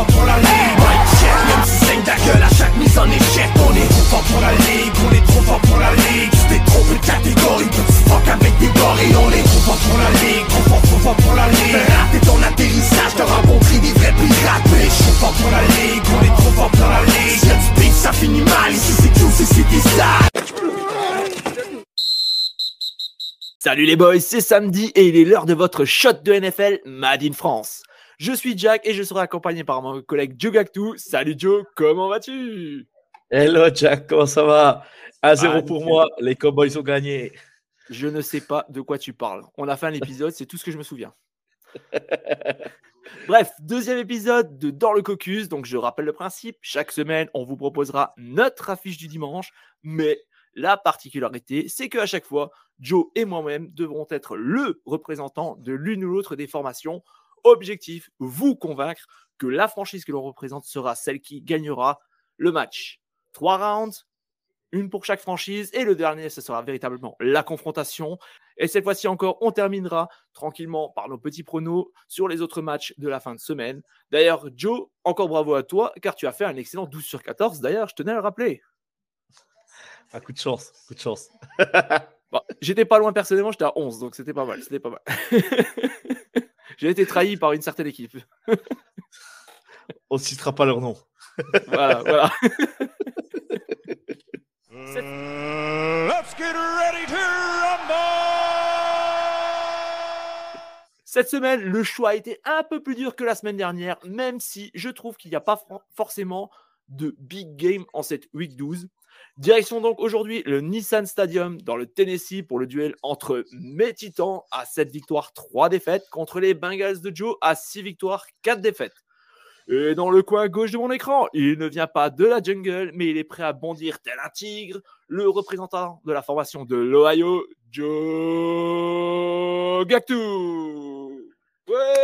fort pour la ligue Mike check, même si saigne ta gueule à chaque mise en échec On est trop fort pour la ligue, on est trop fort pour la ligue. Tu t'es trompé de catégorie, petit fuck avec des gorilles On est trop fort pour la ligue, trop fort, trop fort pour la ligue. Rater ton atterrissage, t'as rencontré des vrais pirates Mais je suis fort pour la ligue, on est trop fort pour la ligue. Y'a du beef, ça finit mal, ici c'est tout, c'est c'est ça Salut les boys, c'est samedi et il est l'heure de votre shot de NFL Made in France. Je suis Jack et je serai accompagné par mon collègue Joe Gactou. Salut Joe, comment vas-tu? Hello Jack, comment ça va? À zéro Ah, pour moi, les Cowboys ont gagné. Je ne sais pas de quoi tu parles. On a fait un épisode, c'est tout ce que je me souviens. Bref, deuxième épisode de Dans le Caucus. Donc je rappelle le principe, chaque semaine on vous proposera notre affiche du dimanche, mais la particularité, c'est qu'à chaque fois, Joe et moi-même devront être le représentant de l'une ou l'autre des formations. Objectif, vous convaincre que la franchise que l'on représente sera celle qui gagnera le match. Trois rounds, une pour chaque franchise, et le dernier, ce sera véritablement la confrontation. Et cette fois-ci encore, on terminera tranquillement par nos petits pronos sur les autres matchs de la fin de semaine. D'ailleurs, Joe, encore bravo à toi, car tu as fait un excellent 12 sur 14. D'ailleurs, je tenais à le rappeler. Un coup de chance, coup de chance. Bon, j'étais pas loin personnellement, j'étais à 11, donc c'était pas mal. C'était pas mal. J'ai été trahi par une certaine équipe. On ne citera pas leur nom. Voilà, voilà. Let's get ready to Cette semaine, le choix a été un peu plus dur que la semaine dernière, même si je trouve qu'il n'y a pas forcément de big game en cette week 12. Direction donc aujourd'hui le Nissan Stadium dans le Tennessee pour le duel entre mes Titans à 7 victoires, 3 défaites contre les Bengals de Joe à 6 victoires, 4 défaites. Et dans le coin gauche de mon écran, il ne vient pas de la jungle, mais il est prêt à bondir tel un tigre, le représentant de la formation de l'Ohio, Joe Gactou.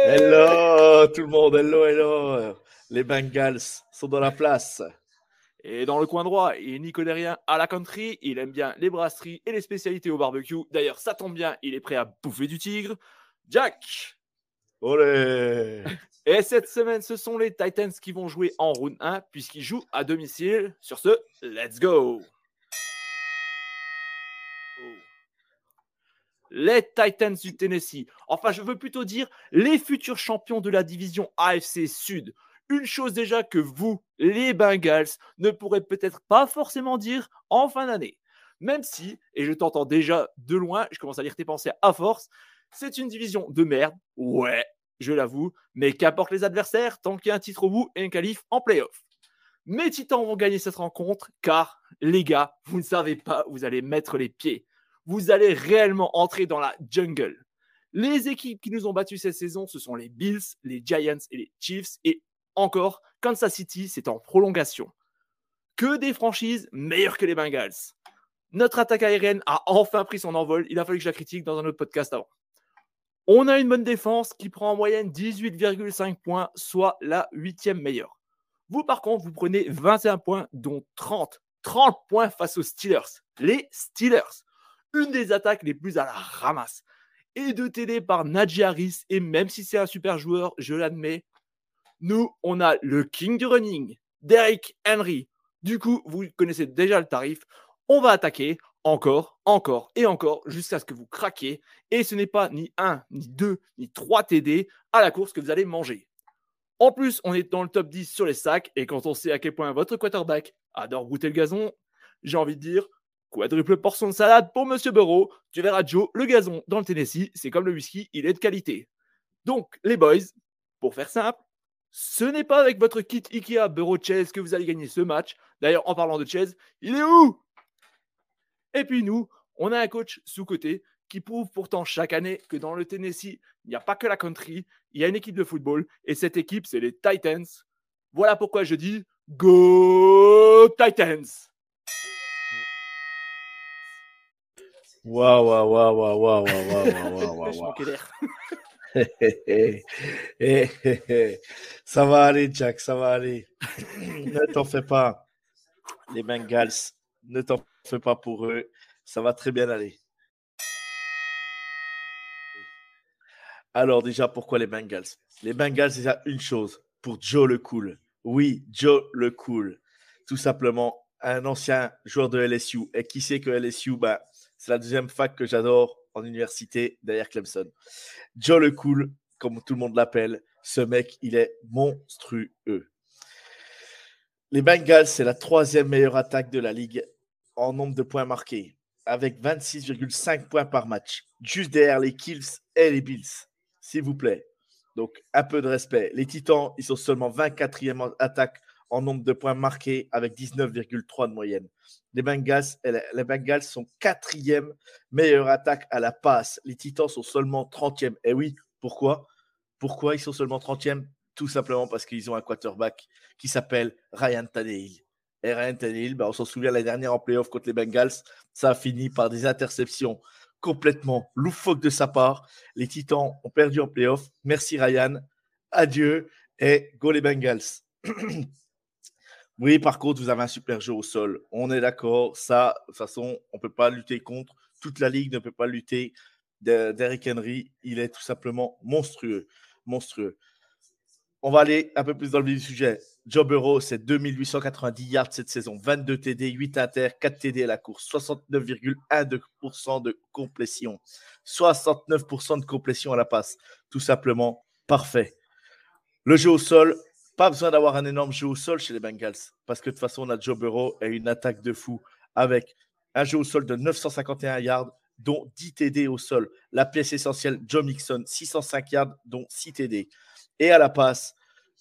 Hello tout le monde, hello, hello. Les Bengals sont dans la place. Et dans le coin droit, il est nicodérien à la country, il aime bien les brasseries et les spécialités au barbecue. D'ailleurs, ça tombe bien, il est prêt à bouffer du tigre. Jack Olé Et cette semaine, ce sont les Titans qui vont jouer en round 1 puisqu'ils jouent à domicile. Sur ce, let's go Les Titans du Tennessee. Enfin, je veux plutôt dire les futurs champions de la division AFC Sud. Une chose déjà que vous, les Bengals, ne pourrez peut-être pas forcément dire en fin d'année. Même si, et je t'entends déjà de loin, je commence à lire tes pensées à force, c'est une division de merde. Ouais, je l'avoue, mais qu'apportent les adversaires tant qu'il y a un titre au bout et un qualif en playoff. Mes Titans vont gagner cette rencontre car, les gars, vous ne savez pas vous allez mettre les pieds. Vous allez réellement entrer dans la jungle. Les équipes qui nous ont battus cette saison, ce sont les Bills, les Giants et les Chiefs. Et encore, Kansas City, c'est en prolongation. Que des franchises meilleures que les Bengals. Notre attaque aérienne a enfin pris son envol. Il a fallu que je la critique dans un autre podcast avant. On a une bonne défense qui prend en moyenne 18,5 points, soit la huitième meilleure. Vous, par contre, vous prenez 21 points, dont 30. 30 points face aux Steelers. Les Steelers. Une des attaques les plus à la ramasse. Et de TD par Najee Harris. Et même si c'est un super joueur, je l'admets, nous, on a le king du running, Derrick Henry. Du coup, vous connaissez déjà le tarif. On va attaquer encore, encore et encore jusqu'à ce que vous craquiez. Et ce n'est pas ni un, ni deux, ni trois TD à la course que vous allez manger. En plus, on est dans le top 10 sur les sacs. Et quand on sait à quel point votre quarterback adore goûter le gazon, j'ai envie de dire quadruple portion de salade pour Monsieur Burrow. Tu verras Joe, le gazon dans le Tennessee, c'est comme le whisky, il est de qualité. Donc, les boys, pour faire simple, ce n'est pas avec votre kit Ikea Burrow Chase que vous allez gagner ce match. D'ailleurs, en parlant de Chase, il est où? Et puis nous, on a un coach sous-côté qui prouve pourtant chaque année que dans le Tennessee, il n'y a pas que la country, il y a une équipe de football et cette équipe, c'est les Titans. Voilà pourquoi je dis Go Titans Waouh, waouh, waouh, waouh, waouh, waouh, waouh, waouh, waouh. Ça va aller, Jack, ça va aller. ne t'en fais pas. Les Bengals, ne t'en fais pas pour eux. Ça va très bien aller. Alors déjà, pourquoi les Bengals? Les Bengals, déjà une chose. pour Joe le Cool. Oui, Joe le Cool. Tout simplement, un ancien joueur de LSU. Et qui sait que LSU, bah, c'est la deuxième fac que j'adore en université derrière Clemson. Joe le Cool, comme tout le monde l'appelle, ce mec, il est monstrueux. Les Bengals, c'est la troisième meilleure attaque de la ligue en nombre de points marqués, avec 26,5 points par match, juste derrière les Kills et les Bills, s'il vous plaît. Donc, un peu de respect. Les Titans, ils sont seulement 24e attaque en nombre de points marqués avec 19,3 de moyenne. Les Bengals, les Bengals sont quatrième meilleure attaque à la passe. Les Titans sont seulement 30e. Et oui, pourquoi? Pourquoi ils sont seulement 30e Tout simplement parce qu'ils ont un quarterback qui s'appelle Ryan Tannehill. Et Ryan Tannehill, bah, on s'en souvient la dernière en playoff contre les Bengals, ça a fini par des interceptions complètement loufoques de sa part. Les Titans ont perdu en playoff. Merci Ryan. Adieu et go les Bengals. oui, par contre, vous avez un super jeu au sol. On est d'accord. Ça, de toute façon, on ne peut pas lutter contre. Toute la ligue ne peut pas lutter. Derrick Henry, il est tout simplement monstrueux. Monstrueux. On va aller un peu plus dans le vif du sujet. Joe Burrow, c'est 2890 yards cette saison, 22 TD, 8 inter, 4 TD à la course, 69,1% de complétion, 69% de complétion à la passe. Tout simplement parfait. Le jeu au sol, pas besoin d'avoir un énorme jeu au sol chez les Bengals, parce que de toute façon, on a Joe Burrow et une attaque de fou avec un jeu au sol de 951 yards, dont 10 TD au sol. La pièce essentielle, Joe Mixon, 605 yards, dont 6 TD. Et à la passe,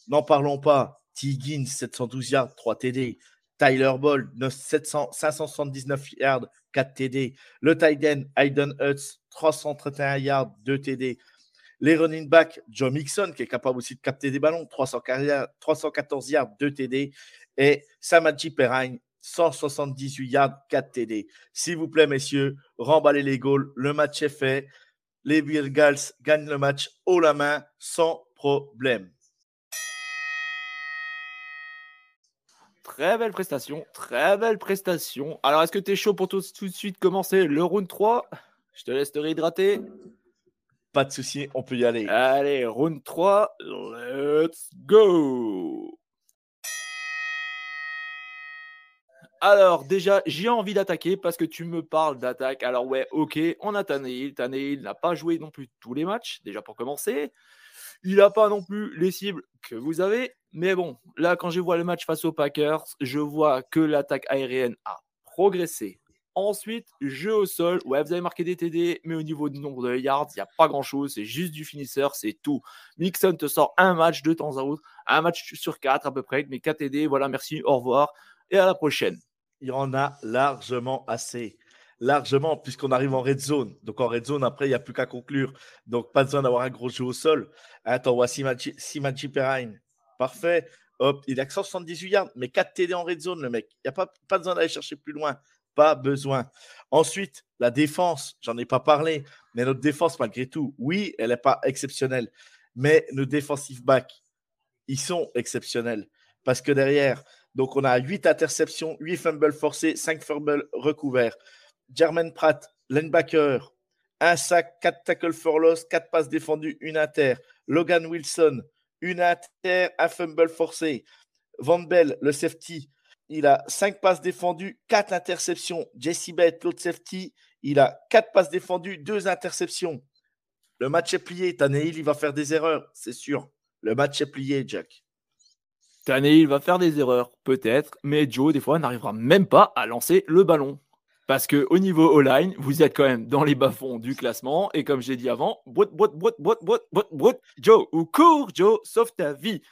n'en parlons pas, T. 712 yards, 3 TD. Tyler Ball, 579 yards, 4 TD. Le end, Hayden Hutz, 331 yards, 2 TD. Les running backs, Joe Mixon, qui est capable aussi de capter des ballons, 314 yards, 2 TD. Et Samadji Perrine, 178 yards, 4 TD. S'il vous plaît, messieurs, remballez les goals. Le match est fait. Les Bengals gagnent le match haut la main, sans problème. Très belle prestation, très belle prestation. Alors, est-ce que tu es chaud pour tout, de suite commencer le round 3 Je te laisse te réhydrater. Pas de souci, on peut y aller. Allez, round 3, let's go Alors, déjà, j'ai envie d'attaquer parce que tu me parles d'attaque. Alors, ouais, ok, on a Tannehill. Tannehill n'a pas joué non plus tous les matchs, déjà pour commencer. Il n'a pas non plus les cibles que vous avez. Mais bon, là, quand je vois le match face aux Packers, je vois que l'attaque aérienne a progressé. Ensuite, jeu au sol. Ouais, vous avez marqué des TD, mais au niveau du nombre de yards, il n'y a pas grand-chose. C'est juste du finisseur, c'est tout. Mixon te sort un match de temps à autre, un match sur quatre à peu près, mais 4 TD. Voilà, merci, au revoir et à la prochaine. Il y en a largement assez. Largement, puisqu'on arrive en red zone. Donc en red zone, après, il n'y a plus qu'à conclure. Donc pas besoin d'avoir un gros jeu au sol. Attends, voici Simachi Perrine. Parfait. Hop, il a que 178 yards, mais 4 TD en red zone, le mec. Il n'y a pas, pas besoin d'aller chercher plus loin. Pas besoin. Ensuite, la défense, j'en ai pas parlé, mais notre défense, malgré tout, oui, elle n'est pas exceptionnelle. Mais nos defensive backs, ils sont exceptionnels. Parce que derrière, donc on a 8 interceptions, 8 fumbles forcés, 5 fumbles recouverts. Jermaine Pratt, linebacker, un sac, 4 tackles for loss, 4 passes défendues, une inter. Logan Wilson, une inter, un fumble forcé. Van Bell, le safety, il a 5 passes défendues, 4 interceptions. Jesse Bett, l'autre safety, il a 4 passes défendues, 2 interceptions. Le match est plié. Tannehill, il va faire des erreurs, c'est sûr. Le match est plié, Jack. Tannehill va faire des erreurs, peut-être, mais Joe, des fois, n'arrivera même pas à lancer le ballon. Parce que au niveau O-line, vous êtes quand même dans les bas-fonds du classement. Et comme j'ai dit avant, bout, bout, bout, Joe, ou cours, Joe, sauve ta vie.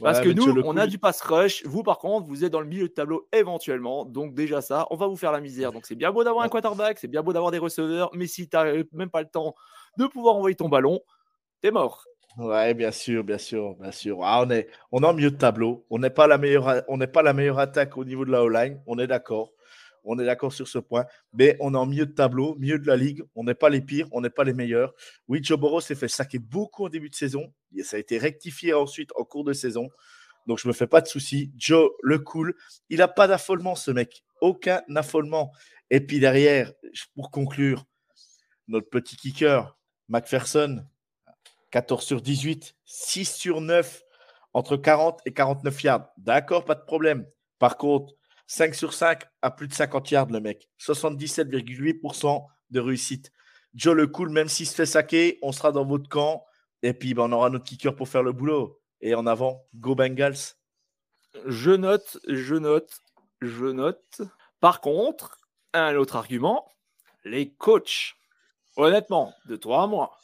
Parce que nous, on a du pass rush. Vous, par contre, vous êtes dans le milieu de tableau éventuellement. Donc, déjà, ça, on va vous faire la misère. Donc, c'est bien beau d'avoir un quarterback, c'est bien beau d'avoir des receveurs. Mais si tu n'as même pas le temps de pouvoir envoyer ton ballon, t'es mort. Ouais, bien sûr, bien sûr, bien sûr. Ah, on, est, on est en milieu de tableau. On n'est pas, la meilleure, on pas la meilleure attaque au niveau de la O-line. On est d'accord. On est d'accord sur ce point. Mais on est en milieu de tableau, milieu de la ligue. On n'est pas les pires, on n'est pas les meilleurs. Oui, Joe Burrow s'est fait saquer beaucoup au début de saison. Ça a été rectifié ensuite en cours de saison. Donc, je ne me fais pas de soucis. Joe, le cool. Il n'a pas d'affolement, ce mec. Aucun affolement. Et puis derrière, pour conclure, notre petit kicker, McPherson, 14 sur 18, 6 sur 9 entre 40 et 49 yards. D'accord, pas de problème. Par contre, 5 sur 5 à plus de 50 yards, le mec. 77,8% de réussite. Joe le cool, même s'il se fait saquer, on sera dans votre camp. Et puis, ben, on aura notre kicker pour faire le boulot. Et en avant, go Bengals. Je note, je note, je note. Par contre, un autre argument, les coachs. Honnêtement, de toi à moi,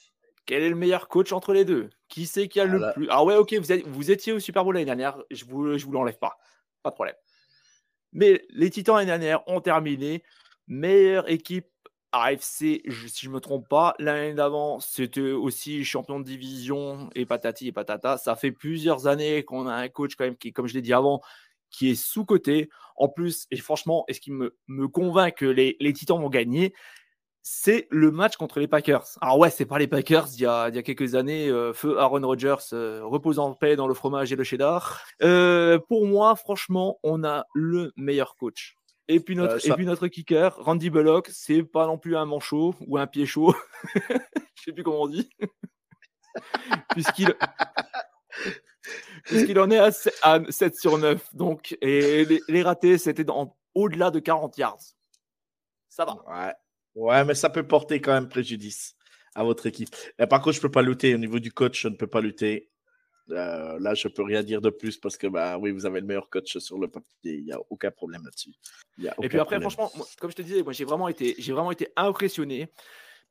quel est le meilleur coach entre les deux? Qui c'est qui a le plus? Ah ouais, ok, vous, vous, étiez au Super Bowl l'année dernière, je vous, je vous l'enlève pas, pas de problème. Mais les Titans l'année dernière ont terminé meilleure équipe AFC, si je ne me trompe pas. L'année d'avant, c'était aussi champion de division et patati et patata. Ça fait plusieurs années qu'on a un coach quand même qui, comme je l'ai dit avant, qui est sous-coté. En plus, et franchement, est-ce qu'il me, me convainc que les, les Titans vont gagner? C'est le match contre les Packers. Alors ouais, c'est pas les Packers il y a, il y a quelques années, euh, feu Aaron Rodgers, euh, repose en paix dans le fromage et le cheddar. Euh, pour moi, franchement, on a le meilleur coach. Et puis notre, et puis notre kicker, Randy Bullock, c'est pas non plus un manchot ou un pied chaud. Je sais plus comment on dit. Puisqu'il puisqu'il en est à 7 sur 9. Donc, et les, ratés, c'était au-delà de 40 yards. Ça va. Ouais. Ouais, mais ça peut porter quand même préjudice à votre équipe. Et par contre, je ne peux pas lutter. Au niveau du coach, je ne peux pas lutter. Euh, là, je ne peux rien dire de plus parce que, bah oui, vous avez le meilleur coach sur le papier. Il n'y a aucun problème là-dessus. Et puis après, franchement, comme je te disais, moi, j'ai vraiment été, vraiment été impressionné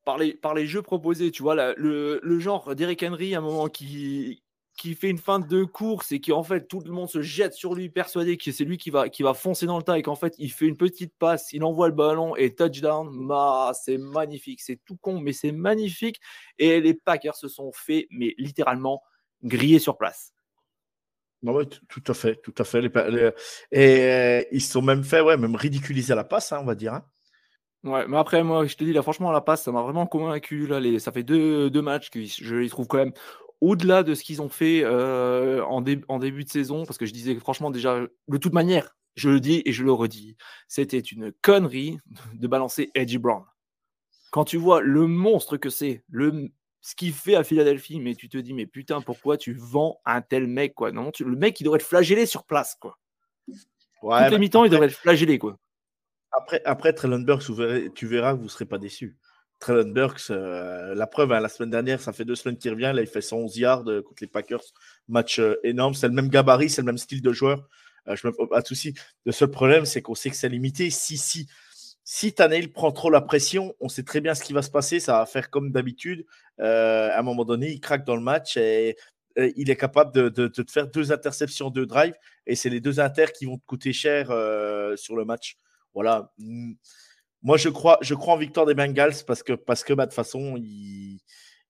par les, par les jeux proposés. Tu vois, le, le, genre d'Eric Henry, à un moment, qui, qui fait une fin de course et qui en fait tout le monde se jette sur lui persuadé que c'est lui qui va, qui va foncer dans le tas et qu'en fait il fait une petite passe, il envoie le ballon et touchdown, bah, c'est magnifique, c'est tout con mais c'est magnifique et les Packers se sont fait mais littéralement griller sur place. Bah tout à fait, tout à fait. et euh, ils se sont même fait, ouais, même ridiculiser la passe, hein, on va dire. Hein. Ouais, mais après, moi, je te dis, là, franchement, la passe, ça m'a vraiment convaincu. Là, les... Ça fait deux, deux matchs que je les trouve quand même au-delà de ce qu'ils ont fait euh, en, en, début de saison, parce que je disais franchement déjà, de toute manière, je le dis et je le redis, c'était une connerie de balancer Edgy Brown. Quand tu vois le monstre que c'est, le ce qu'il fait à Philadelphie, mais tu te dis, mais putain, pourquoi tu vends un tel mec, quoi? Non, le mec, il devrait être flagellé sur place, quoi. Ouais, Toutes les mi-temps, il devrait être flagellé, quoi. Après, après Trellenberg, tu verras que vous ne serez pas déçus. Burks, euh, la preuve, hein, la semaine dernière, ça fait deux semaines qu'il revient. Là, il fait 111 yards euh, contre les Packers. Match euh, énorme. C'est le même gabarit, c'est le même style de joueur. je me pas de souci. Le seul problème, c'est qu'on sait que c'est limité. Si, si, si prend trop la pression, on sait très bien ce qui va se passer. Ça va faire comme d'habitude. à un moment donné, il craque dans le match et, il est capable de, de, te faire deux interceptions, deux drives. Et c'est les deux inters qui vont te coûter cher sur le match. Voilà. Moi, je crois, je crois en victoire des Bengals parce que, parce que bah, de toute façon, il,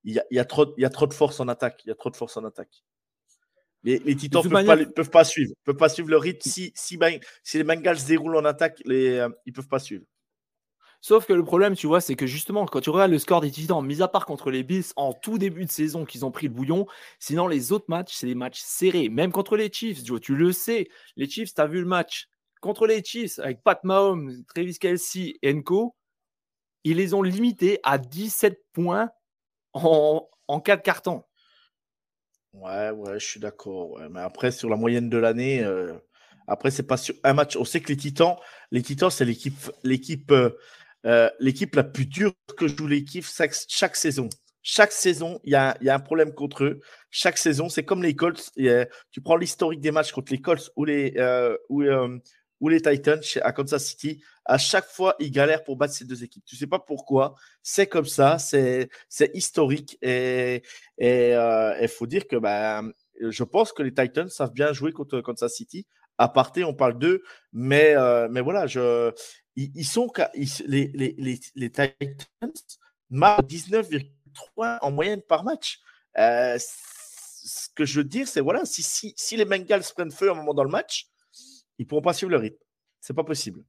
il, y a, trop, il y a trop de force en attaque. Il y a trop de force en attaque. Les, les Titans ne peuvent, pas, peuvent pas suivre. peuvent pas suivre le rythme. Si, si, si les Bengals déroulent en attaque, les, euh, ils ne peuvent pas suivre. Sauf que le problème, tu vois, c'est que justement, quand tu regardes le score des Titans, mis à part contre les Bills en tout début de saison qu'ils ont pris le bouillon, sinon les autres matchs, c'est des matchs serrés. Même contre les Chiefs, tu le sais. Les Chiefs, tu as vu le match contre les Chiefs avec Pat Mahomes, Travis Kelsey et Enco, ils les ont limités à 17 points en, en 4 cartons. Ouais, ouais, je suis d'accord. Mais après, sur la moyenne de l'année, euh, après, c'est pas sur un match. On sait que les Titans, les Titans, c'est l'équipe, l'équipe, euh, euh, l'équipe la plus dure que joue l'équipe chaque, chaque saison. Chaque saison, il y a, un problème contre eux. Chaque saison, c'est comme les Colts. tu prends l'historique des matchs contre les Colts ou les, ou, ou les Titans à Kansas City, à chaque fois, ils galèrent pour battre ces deux équipes. Tu sais pas pourquoi. C'est comme ça, c'est historique. Et il euh, faut dire que ben, je pense que les Titans savent bien jouer contre Kansas City. À parté, on parle d'eux, mais, euh, voilà, ils, sont les, Titans marquent 19,3 en moyenne par match. Euh, ce que je veux dire, c'est voilà, si, si, si les Bengals prennent feu à un moment dans le match, ils ne pourront pas suivre le rythme. C'est pas possible.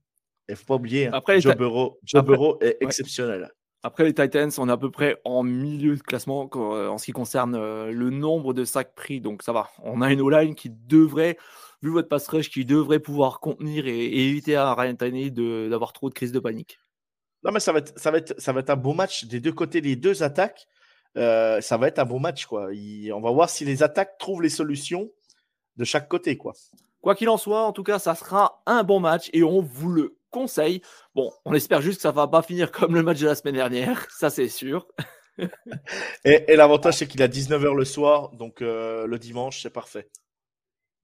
Il ne faut pas oublier, hein, Après, Joe, Burrow, est exceptionnel. Après, les Titans, on est à peu près en milieu de classement euh, en ce qui concerne euh, le nombre de sacs pris. Donc ça va. On a une O-line qui devrait, vu votre pass rush, qui devrait pouvoir contenir et, éviter à Ryan Taney d'avoir trop de crise de panique. Non, mais ça va, être, ça, va être, ça va être un beau match des deux côtés, les deux attaques. Euh, ça va être un beau match. Quoi. on va voir si les attaques trouvent les solutions de chaque côté, quoi. Quoi qu'il en soit, en tout cas, ça sera un bon match et on vous le conseille. Bon, on espère juste que ça va pas finir comme le match de la semaine dernière, ça c'est sûr. et, l'avantage, c'est qu'il a 19h le soir, donc euh, le dimanche, c'est parfait.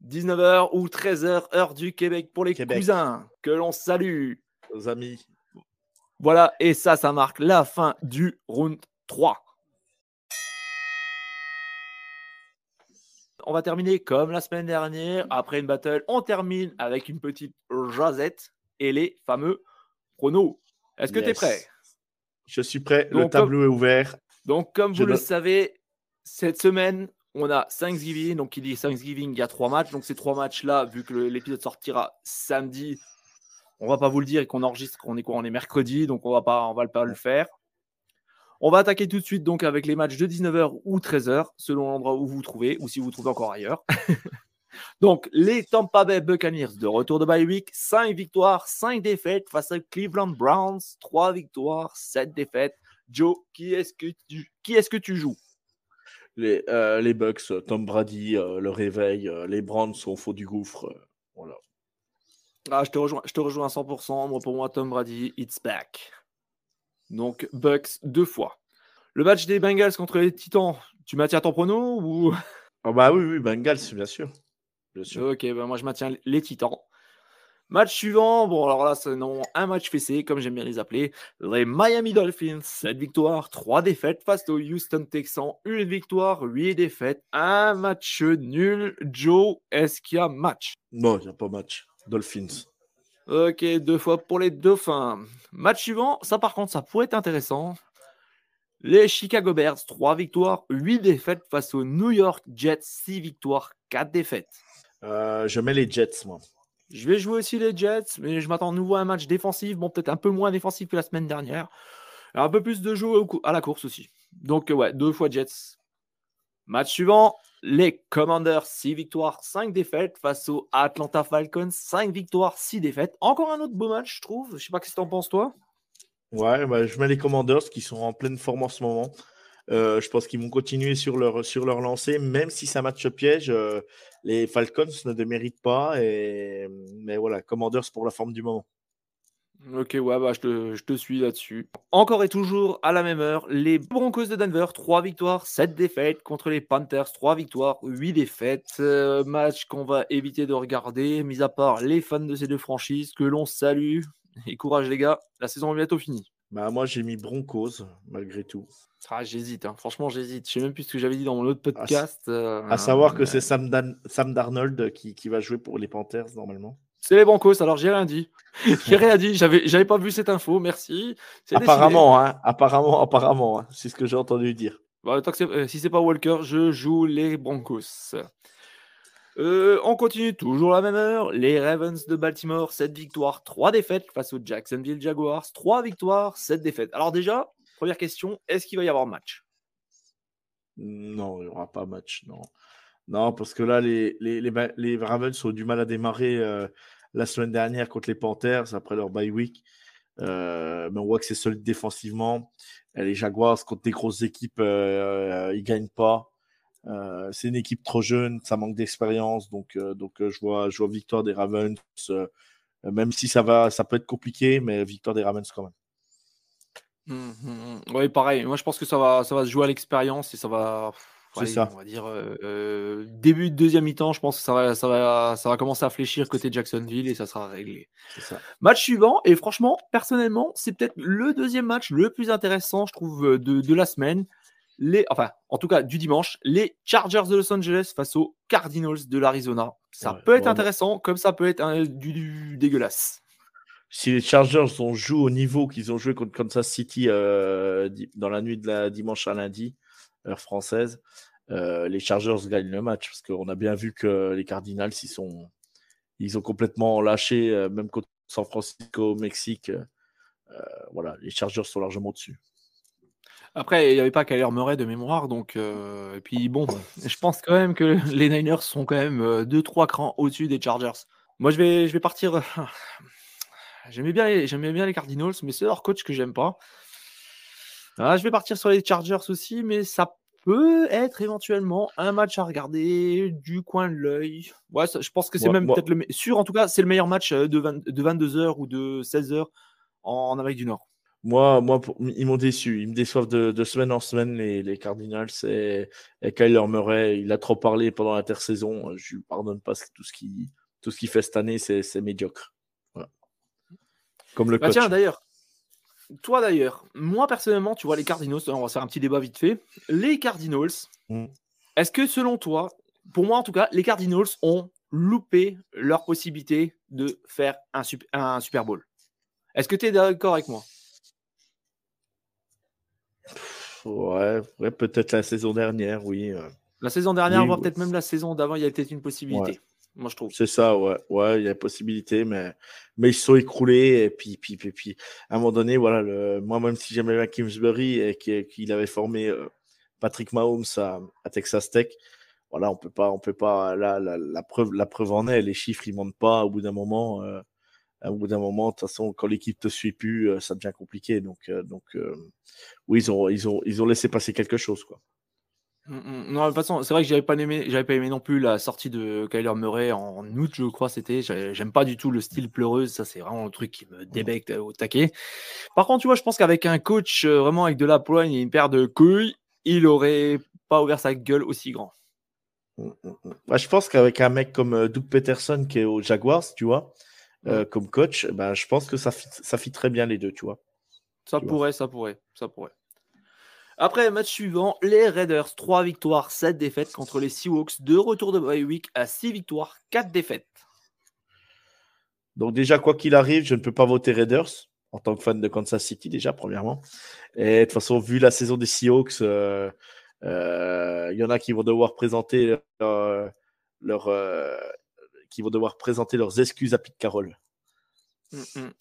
19h ou 13h, heure du Québec pour les cousins, que l'on salue. Aux amis. Voilà, et ça, ça marque la fin du round 3. On va terminer comme la semaine dernière. Après une battle, on termine avec une petite jasette et les fameux pronos. Est-ce que tu es prêt? Je suis prêt. le tableau est ouvert. Donc, comme vous le savez, cette semaine, on a Thanksgiving. Donc, il dit Thanksgiving, il y a trois matchs. Donc, ces trois matchs-là, vu que l'épisode sortira samedi, on va pas vous le dire et qu'on enregistre, on est quoi? On est mercredi, donc on va pas, on va pas le faire. On va attaquer tout de suite donc avec les matchs de 19h ou 13h, selon l'endroit où vous vous trouvez, ou si vous vous trouvez encore ailleurs. donc, les Tampa Bay Buccaneers de retour de bye week, 5 victoires, 5 défaites face à Cleveland Browns, 3 victoires, 7 défaites. Joe, qui est-ce que tu, qui est-ce que tu joues? Les, euh, les Bucks, Tom Brady, euh, le réveil, euh, les Browns sont faux du gouffre. voilà. Ah, je te rejoins, je te rejoins à 100%. Moi, pour moi, Tom Brady, it's back. Donc, Bucks deux fois. Le match des Bengals contre les Titans, tu maintiens ton prono ou? Oh Bah oui, oui, Bengals, bien sûr. Bien sûr. Ok, bah moi je maintiens les Titans. Match suivant, bon alors là c'est non un match fessé comme j'aime bien les appeler. Les Miami Dolphins, 7 victoires, 3 défaites face aux Houston Texans, une victoire, 8 défaites, un match nul. Joe, est-ce qu'il y a match? Non, il n'y a pas match. Dolphins. Ok, deux fois pour les Dauphins. Match suivant, ça par contre, ça pourrait être intéressant. Les Chicago Bears, 3 victoires, 8 défaites face aux New York Jets, 6 victoires, 4 défaites. Euh, je mets les Jets, moi. Je vais jouer aussi les Jets, mais je m'attends à nouveau à un match défensif. Bon, peut-être un peu moins défensif que la semaine dernière. Un peu plus de jeu à la course aussi. Donc, ouais, deux fois Jets. Match suivant, les Commanders, 6 victoires, 5 défaites face aux Atlanta Falcons, 5 victoires, 6 défaites. Encore un autre beau match, je trouve. Je sais pas ce que tu en penses, toi. Ouais, bah, je mets les Commanders qui sont en pleine forme en ce moment. Euh, je pense qu'ils vont continuer sur leur, sur lancée, même si un match piège. Euh, les Falcons ne déméritent pas. Mais voilà, Commanders pour la forme du moment. Ok, ouais, bah, je, te, je te suis là-dessus. Encore et toujours à la même heure, les Broncos de Denver, 3 victoires, 7 défaites contre les Panthers, 3 victoires, 8 défaites. Euh, match qu'on va éviter de regarder, mis à part les fans de ces deux franchises, que l'on salue. Et courage les gars, la saison est bientôt finie. Bah, moi j'ai mis Broncos, malgré tout. Ah, j'hésite, hein. franchement j'hésite. Je sais même plus ce que j'avais dit dans mon autre podcast. Euh, à, savoir que c'est Sam, Sam Darnold qui, qui va jouer pour les Panthers normalement. C'est les Broncos, alors j'ai rien dit. j'ai rien dit, j'avais, j'avais pas vu cette info, merci. Apparemment, hein, apparemment, apparemment, hein, c'est ce que j'ai entendu dire. Bah, tant que euh, si c'est pas Walker, je joue les Broncos. Euh, on continue toujours la même heure. Les Ravens de Baltimore, 7 victoires, 3 défaites face aux Jacksonville Jaguars. 3 victoires, 7 défaites. Alors déjà, première question, est-ce qu'il va y avoir match? Non, il n'y aura pas match, non. Non, parce que là, les, les, les, Ravens ont du mal à démarrer euh, la semaine dernière contre les Panthers après leur bye week. Euh, mais on voit que c'est solide défensivement. Les Jaguars, contre des grosses équipes, euh, ils ne gagnent pas. c'est une équipe trop jeune, ça manque d'expérience. Donc, donc je, vois, je vois victoire des Ravens, même si ça, va, ça peut être compliqué, mais victoire des Ravens quand même. Hum, hum, hum. Oui, pareil. Moi, je pense que ça va, ça va se jouer à l'expérience et ça va c'est ça. On va dire euh, début de deuxième mi-temps, je pense que ça va, ça, va, ça va commencer à fléchir côté Jacksonville et ça sera réglé. Match suivant, et franchement, personnellement, c'est peut-être le deuxième match le plus intéressant, je trouve, euh, de, de, la semaine. Les, enfin, en tout cas, du dimanche, les Chargers de Los Angeles face aux Cardinals de l'Arizona. Ça peut être intéressant, comme ça peut être du, dégueulasse. Si les Chargers ont joué au niveau qu'ils ont joué contre Kansas City euh, dans la nuit de la dimanche à lundi, heure française, euh, les Chargers gagnent le match parce qu'on a bien vu que les Cardinals, ils, sont, ils ont complètement lâché, euh, même contre San Francisco, Mexique. Euh, voilà, les Chargers sont largement dessus. Après, il n'y avait pas Kyler Murray de mémoire, donc et puis bon, je pense quand même que les Niners sont quand même 2-3 crans au-dessus des Chargers. Moi, je vais, je vais partir. J'aimais bien, j'aimais bien les Cardinals, mais c'est leur coach que j'aime pas. Ah, je vais partir sur les Chargers aussi, mais ça peut être éventuellement un match à regarder du coin de l'œil. Ouais, je pense que c'est même peut-être le sûr. En tout cas, c'est le meilleur match de, de 22h ou de 16h en, Amérique du Nord. Moi, moi ils m'ont déçu. Ils me déçoivent de, semaine en semaine, les, les Cardinals. Et, et Kyler Murray, il a trop parlé pendant l'intersaison. Je lui pardonne pas tout ce qu'il ce fait cette année, c'est médiocre. Comme le bah coach. Tiens, d'ailleurs, toi d'ailleurs, moi personnellement, tu vois, les Cardinals, on va faire un petit débat vite fait. Les Cardinals, mm. est-ce que selon toi, pour moi en tout cas, les Cardinals ont loupé leur possibilité de faire un, un Super Bowl? Est-ce que tu es d'accord avec moi? Ouais, peut-être la saison dernière, oui. Euh. La saison dernière, voire peut-être même la saison d'avant, il y a peut-être une possibilité moi je trouve. C'est ça, ouais. Ouais, il y a possibilité, mais, mais ils se sont écroulés. Et puis, puis, puis, puis à un moment donné, voilà, le... moi, même si j'aimais bien Kingsbury et qu'il avait formé euh, Patrick Mahomes à, Texas Tech, voilà, on peut pas, on peut pas, là, la, preuve, la preuve en est, les chiffres, ils montent pas au bout d'un moment. Euh, au bout d'un moment, de toute façon, quand l'équipe te suit plus, euh, ça devient compliqué. Donc, donc oui, ils ont, ils, ont, ils ont laissé passer quelque chose, quoi. Mm, mm. Non, de toute façon, c'est vrai que j'avais pas aimé, j'avais pas aimé non plus la sortie de Kyler Murray en août, je crois, c'était. J'aime pas du tout le style pleureuse, ça c'est vraiment le truc qui me débecte au taquet. Par contre, tu vois, je pense qu'avec un coach euh, vraiment avec de la poigne et une paire de couilles, il aurait pas ouvert sa gueule aussi grand. Mm, bah, je pense qu'avec un mec comme euh, Doug Peterson qui est au Jaguars, tu vois, euh, comme coach, bah, je pense que ça fit, ça fit très bien les deux, tu vois. Ça pourrait, ça pourrait, ça pourrait. Après, match suivant, les Raiders, 3 victoires, 7 défaites contre les Seahawks, de retour de bye week à 6 victoires, 4 défaites. Donc déjà, quoi qu'il arrive, je ne peux pas voter Raiders en tant que fan de Kansas City déjà, premièrement. Et de toute façon, vu la saison des Seahawks, il euh, euh, y en a qui vont devoir présenter leur, euh, qui vont devoir présenter leurs excuses à Pete Carroll. Mm, mm.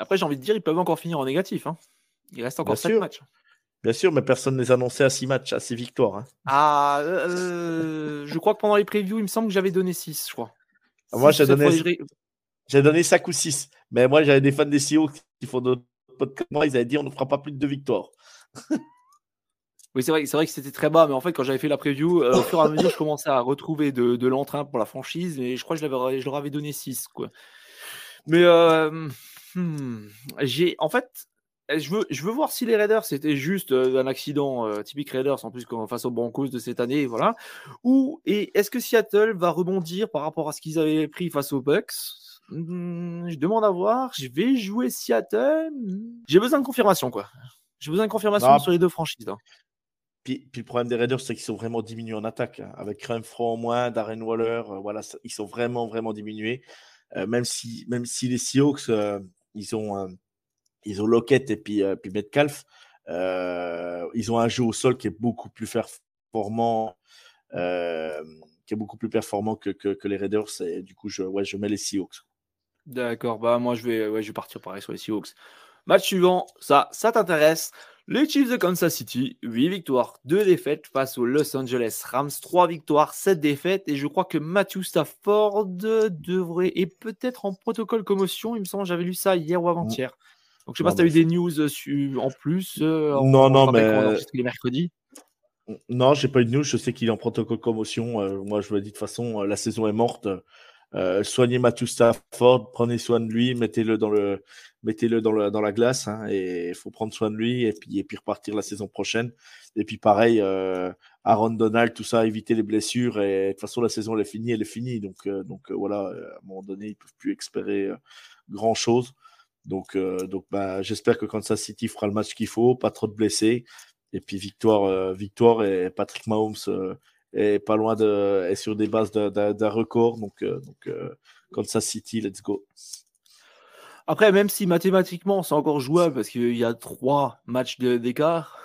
Après, j'ai envie de dire, ils peuvent encore finir en négatif. Hein. Il reste encore 7 matchs. Bien sûr, mais personne ne les annonçait à 6 matchs, à 6 victoires. Hein. Ah, euh, je crois que pendant les previews, il me semble que j'avais donné 6, je crois. Ah, moi, j'ai donné, j'ai donné 5 ou 6. Mais moi, j'avais des fans des CEO qui font d'autres podcasts. Moi, ils avaient dit on ne fera pas plus de 2 victoires. oui, c'est vrai, c'est vrai que c'était très bas, mais en fait, quand j'avais fait la preview, euh, au fur et à mesure, je commençais à retrouver de, de l'entrain pour la franchise, et je crois que je, je leur avais donné 6. Quoi. Mais euh, hmm, j'ai, en fait, je veux, je veux voir si les Raiders c'était juste euh, un accident euh, typique Raiders en plus face aux Broncos de cette année, voilà. Ou et est-ce que Seattle va rebondir par rapport à ce qu'ils avaient pris face aux Bucks hmm, Je demande à voir. Je vais jouer Seattle. J'ai besoin de confirmation quoi. J'ai besoin de confirmation sur les deux franchises. Hein. Puis, puis, le problème des Raiders, c'est qu'ils sont vraiment diminués en attaque. Hein. Avec Renfro en moins, Darren Waller, euh, voilà, ils sont vraiment, vraiment diminués. même, si, même si les Seahawks, ils ont ils ont Lockett et puis, euh, puis Metcalf. Euh, ils ont un jeu au sol qui est beaucoup plus performant, euh, qui est beaucoup plus performant que, que, les Raiders. Et du coup, je, ouais, je mets les Seahawks. D'accord, bah moi je vais, ouais, je vais partir pareil sur les Seahawks. Match suivant, ça, ça t'intéresse. Les Chiefs de Kansas City, 8 victoires, 2 défaites face aux Los Angeles Rams, 3 victoires, 7 défaites. Et je crois que Matthew Stafford devrait, et peut-être en protocole commotion, il me semble, j'avais lu ça hier ou avant-hier. Donc, je sais pas si tu as eu des news euh, en plus. Euh, non, non, mais. Les mercredis. Non, j'ai pas eu de news. Je sais qu'il est en protocole commotion. Euh, moi, je l'ai dit de toute façon, la saison est morte. soignez Matthew Stafford, prenez soin de lui, mettez-le dans le, mettez-le dans, le, dans la glace. Hein, et il faut prendre soin de lui et puis, et puis repartir la saison prochaine. Et puis pareil, Aaron Donald, tout ça, éviter les blessures. Et de toute façon, la saison elle est finie, elle est finie. Donc, donc voilà, à un moment donné, ils peuvent plus espérer grand chose. Donc, euh, donc bah, j'espère que Kansas City fera le match qu'il faut, pas trop de blessés. Et puis victoire, euh, victoire et Patrick Mahomes euh, est pas loin de, est sur des bases d'un record. Donc, donc Kansas City, let's go. Après, même si mathématiquement c'est encore jouable parce qu'il y a trois matchs d'écart,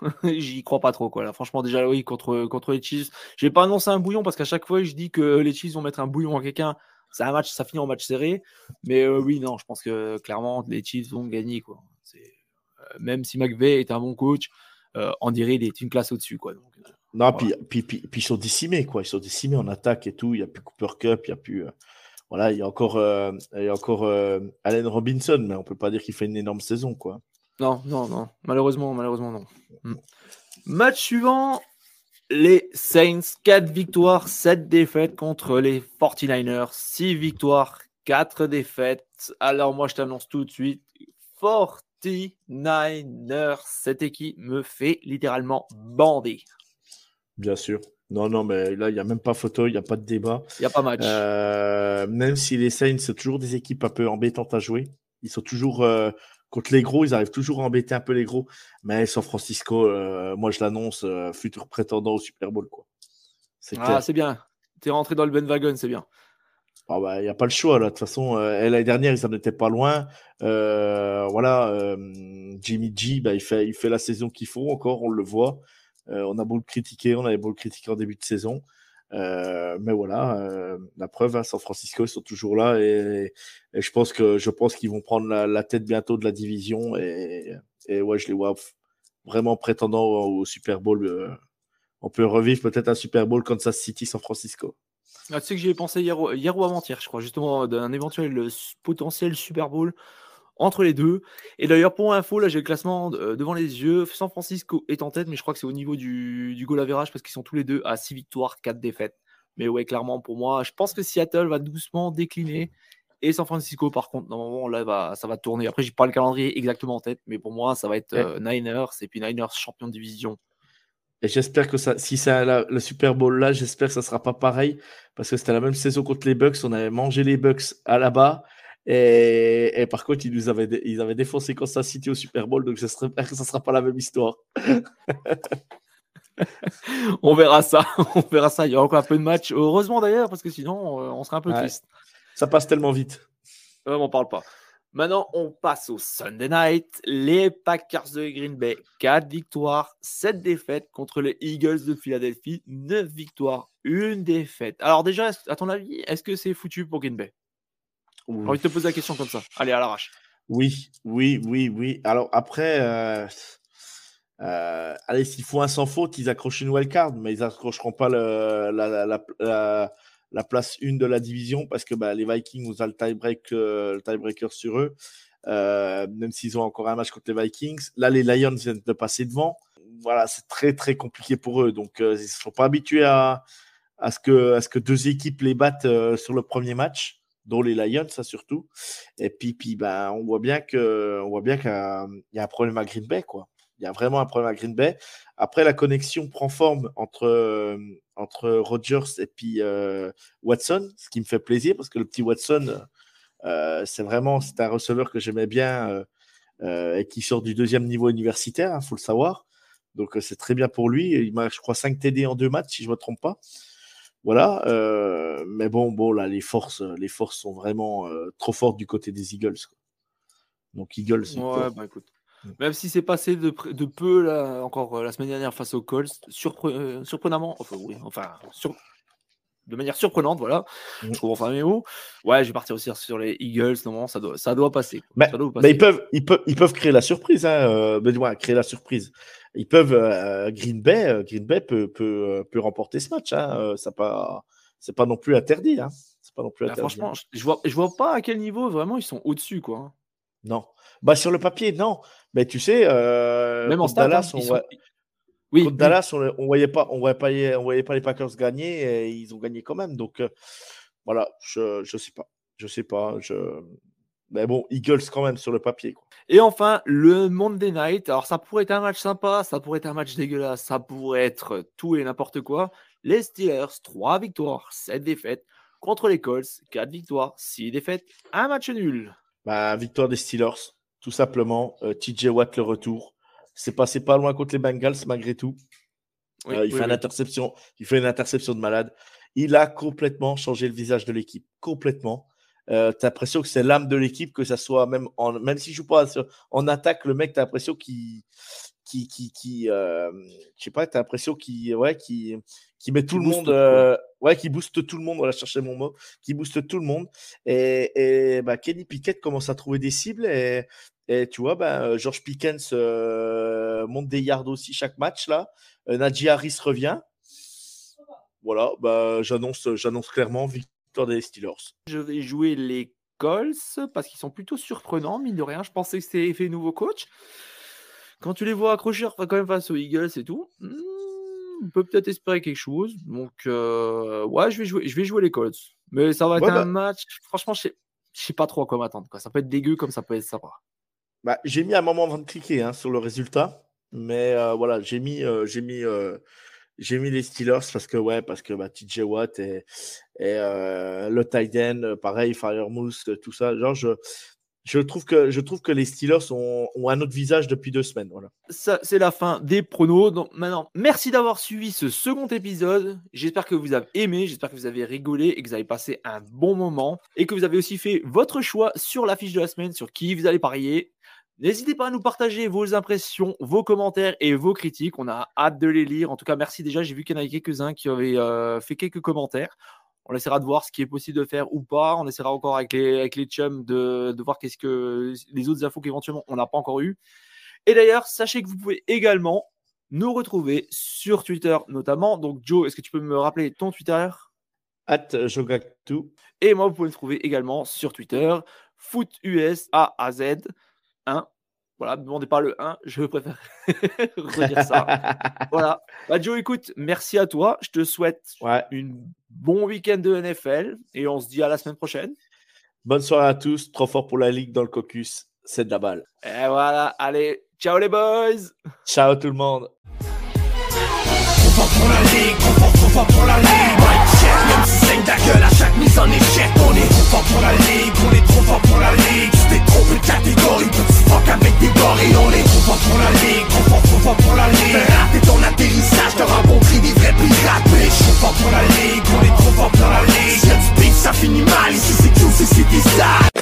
j'y crois pas trop. Quoi. franchement, déjà, oui, contre, contre les Chiefs, je vais pas annoncer un bouillon parce qu'à chaque fois, je dis que les Chiefs vont mettre un bouillon à quelqu'un c'est un match, ça finit en match serré. Mais euh, oui, non, je pense que clairement, les Chiefs vont gagner. Quoi. Euh, même si McVeigh est un bon coach, euh, on dirait qu'il est une classe au-dessus. Quoi. non, puis, puis, puis, ils sont décimés. Quoi. Ils sont décimés en attaque et tout. Il n'y a plus Cooper Cup, il n'y a plus. voilà, il y a encore, il y a encore Allen Robinson, mais on ne peut pas dire qu'il fait une énorme saison. Quoi. Non, non, non. Malheureusement, malheureusement, non. Hmm. Match suivant, Les Saints, 4 victoires, 7 défaites contre les 49ers, 6 victoires, 4 défaites. Alors moi je t'annonce tout de suite, 49ers, cette équipe me fait littéralement bander. Bien sûr. Non, non, mais là, il n'y a même pas photo, il n'y a pas de débat. Il n'y a pas match. Euh, même si les Saints, c'est toujours des équipes un peu embêtantes à jouer. Ils sont toujours, euh, contre les gros, ils arrivent toujours à embêter un peu les gros. Mais San Francisco, euh, moi je l'annonce, euh, futur prétendant au Super Bowl. Quoi. C'est ah, c'est bien. Tu es rentré dans le bandwagon, c'est bien. Il ah bah, n'y a pas le choix. Là. De toute façon, euh, l'année dernière, ils n'en étaient pas loin. voilà, Jimmy G, bah, il, fait, il fait la saison qu'il faut encore, on le voit. on a beau le critiquer, on avait beau le critiquer en début de saison. Euh, mais voilà, euh, la preuve, hein, San Francisco, ils sont toujours là et, je pense que je qu'ils vont prendre la, tête bientôt de la division et, et ouais, je les vois vraiment prétendant au, Super Bowl. Euh, on peut revivre peut-être un Super Bowl Kansas City, San Francisco. Ah, tu sais que j'y ai pensé hier, hier ou avant-hier, je crois, justement, d'un éventuel potentiel Super Bowl entre les deux. Et d'ailleurs, pour info, là, j'ai le classement euh, devant les yeux. San Francisco est en tête, mais je crois que c'est au niveau du, du goal average parce qu'ils sont tous les deux à 6 victoires, 4 défaites. Mais ouais, clairement, pour moi, je pense que Seattle va doucement décliner. Et San Francisco, par contre, normalement, là, va, ça va tourner. Après, j'ai pas le calendrier exactement en tête, mais pour moi, ça va être euh, Niners et puis Niners champion de division. Et j'espère que ça, si c'est le Super Bowl là, j'espère que ça sera pas pareil parce que c'était la même saison contre les Bucks. On avait mangé les Bucks à la bas et, par contre, ils nous avaient, ils avaient défoncé Kansas City au Super Bowl, donc ça ne sera pas la même histoire. on verra ça, on verra ça. Il y a encore un peu de match. Heureusement d'ailleurs, parce que sinon, euh, on serait un peu triste. Ça passe tellement vite. On on parle pas. Maintenant, on passe au Sunday Night. Les Packers de Green Bay, 4 victoires, 7 défaites contre les Eagles de Philadelphie, 9 victoires, 1 défaite. Alors déjà, à ton avis, est-ce que c'est foutu pour Green Bay? J'ai envie de te poser la question comme ça. Allez, à l'arrache. Oui, oui, oui, oui. Alors après, euh, euh, allez, s'il faut un sans faute, ils accrochent une wildcard, mais ils accrocheront pas le, la, la, la, place 1 de la division parce que bah, les Vikings ont le tie-break, euh, tiebreaker sur eux, même s'ils ont encore un match contre les Vikings. Là, les Lions viennent de passer devant. Voilà, c'est très, très compliqué pour eux. Donc, ils ne sont pas habitués à, à, ce que, à ce que deux équipes les battent sur le premier match dont les Lions, ça surtout. Et puis, puis ben, on voit bien que, qu'il y a un problème à Green Bay, quoi. Il y a vraiment un problème à Green Bay. Après, la connexion prend forme entre, entre Rodgers et puis euh, Watson, ce qui me fait plaisir parce que le petit Watson, euh, c'est vraiment un receveur que j'aimais bien euh, et qui sort du deuxième niveau universitaire, il hein, faut le savoir. Donc, c'est très bien pour lui. Il m'a, je crois, 5 TD en deux matchs, si je ne me trompe pas. Voilà. Euh, mais bon, bon, là, les forces, les forces sont vraiment euh, trop fortes du côté des Eagles. Donc, Eagles. Ouais, bah écoute. Mm. Même si c'est passé de, de, peu, là, encore euh, la semaine dernière face aux Colts, surprenamment, enfin, oui, enfin, de manière surprenante, voilà. Mm. Je trouve enfin mes mots. Ouais, je vais partir aussi sur les Eagles. Non, ça doit, ça doit passer. Mais, mais ils, peuvent, ils, peuvent, ils peuvent créer la surprise. Hein, créer la surprise ils peuvent euh, Green Bay, euh, Green Bay peut, peut, euh, peut remporter ce match. Hein, ça pas, c'est pas non plus interdit. Hein. C'est pas non plus bah, interdit. franchement, hein. je vois, je vois pas à quel niveau vraiment ils sont au-dessus, quoi. Hein. Non, bah sur le papier, non. Mais tu sais, même en Dallas, on, oui, Dallas, on, on, voyait pas, on voyait pas, on voyait pas les Packers gagner et ils ont gagné quand même. Donc voilà, je, je sais pas, je sais pas, je mais bon, Eagles quand même sur le papier. Quoi. Et enfin, le Monday Night. Alors, ça pourrait être un match sympa, ça pourrait être un match dégueulasse, ça pourrait être tout et n'importe quoi. Les Steelers, 3 victoires, 7 défaites. Contre les Colts, 4 victoires, 6 défaites, un match nul. Bah, victoire des Steelers, tout simplement. Euh, TJ Watt, le retour. C'est passé pas loin contre les Bengals, malgré tout. Euh, il, fait une interception, il fait une interception de malade. Il a complètement changé le visage de l'équipe. Complètement. Euh, tu as l'impression que c'est l'âme de l'équipe, que ça soit même en, même s'il joue pas en attaque, le mec, tu as l'impression qu'il qui, qui, qui euh, je sais pas, tu as l'impression qu'il ouais, qui, qui met tout le monde, euh, ouais, qui booste tout le monde, voilà, chercher mon mot, qui booste tout le monde. Et, et bah, Kenny Pickett commence à trouver des cibles et, et tu vois, bah, George Pickens monte des yards aussi chaque match là. Najee Harris revient. Voilà, bah, j'annonce, j'annonce clairement des Steelers. Je vais jouer les Colts parce qu'ils sont plutôt surprenants, mine de rien. Je pensais que c'était effet nouveau coach. Quand tu les vois accrocher quand même face aux Eagles et tout, hmm, on peut peut-être espérer quelque chose. Donc, euh, ouais, je vais, jouer, je vais jouer les Colts. Mais ça va être un bah match. Franchement, je sais, je sais pas trop à quoi m'attendre. Ça peut être dégueu comme ça peut être sympa. Bah, j'ai mis un moment avant de cliquer hein, sur le résultat, mais euh, voilà, j'ai mis, euh, j'ai mis, euh, j'ai mis les Steelers parce que ouais, parce que bah, TJ Watt et, euh, le tight end, euh, pareil, Firemousse, tout ça. Genre, je, je trouve que je trouve que les Steelers ont, ont un autre visage depuis deux semaines. Voilà. Ça, c'est la fin des pronos. Donc maintenant, merci d'avoir suivi ce second épisode. J'espère que vous avez aimé, j'espère que vous avez rigolé et que vous avez passé un bon moment et que vous avez aussi fait votre choix sur la fiche de la semaine, sur qui vous allez parier. N'hésitez pas à nous partager vos impressions, vos commentaires et vos critiques. On a hâte de les lire. En tout cas, merci déjà. J'ai vu qu'il y en avait quelques-uns qui avaient euh, fait quelques commentaires. On essaiera de voir ce qui est possible de faire ou pas. On essaiera encore avec les, avec les chums de, de voir qu'est-ce que les autres infos qu'éventuellement on n'a pas encore eu. Et d'ailleurs, sachez que vous pouvez également nous retrouver sur Twitter notamment. Donc Joe, est-ce que tu peux me rappeler ton Twitter? At Jogactu. Et moi, vous pouvez me trouver également sur Twitter, FootUS A à Z 1. Voilà, ne me demandez pas le 1, je préfère redire ça. voilà. Bah, Joe, écoute, merci à toi. Je te souhaite Ouais. une bon week-end de NFL et on se dit à la semaine prochaine. Bonne soirée à tous. Trop fort pour la ligue dans le caucus. C'est de la balle. Et voilà, allez, ciao les boys Ciao tout le monde. Trop fort pour la ligue, trop fort, trop fort pour la ligue même si saigne à chaque mise en échec On est trop fort pour la ligue, on est trop fort pour la ligue T'es trop une catégorie, petit fuck avec des gorilles On est trop fort pour la ligue, trop fort, trop fort pour la ligue. Raté ton atterrissage, t'as rencontré des vrais pirates trop fort pour la ligue, on est trop fort pour la ligue. Si y'a du beef, ça finit mal, ici c'est QC, c'est des salles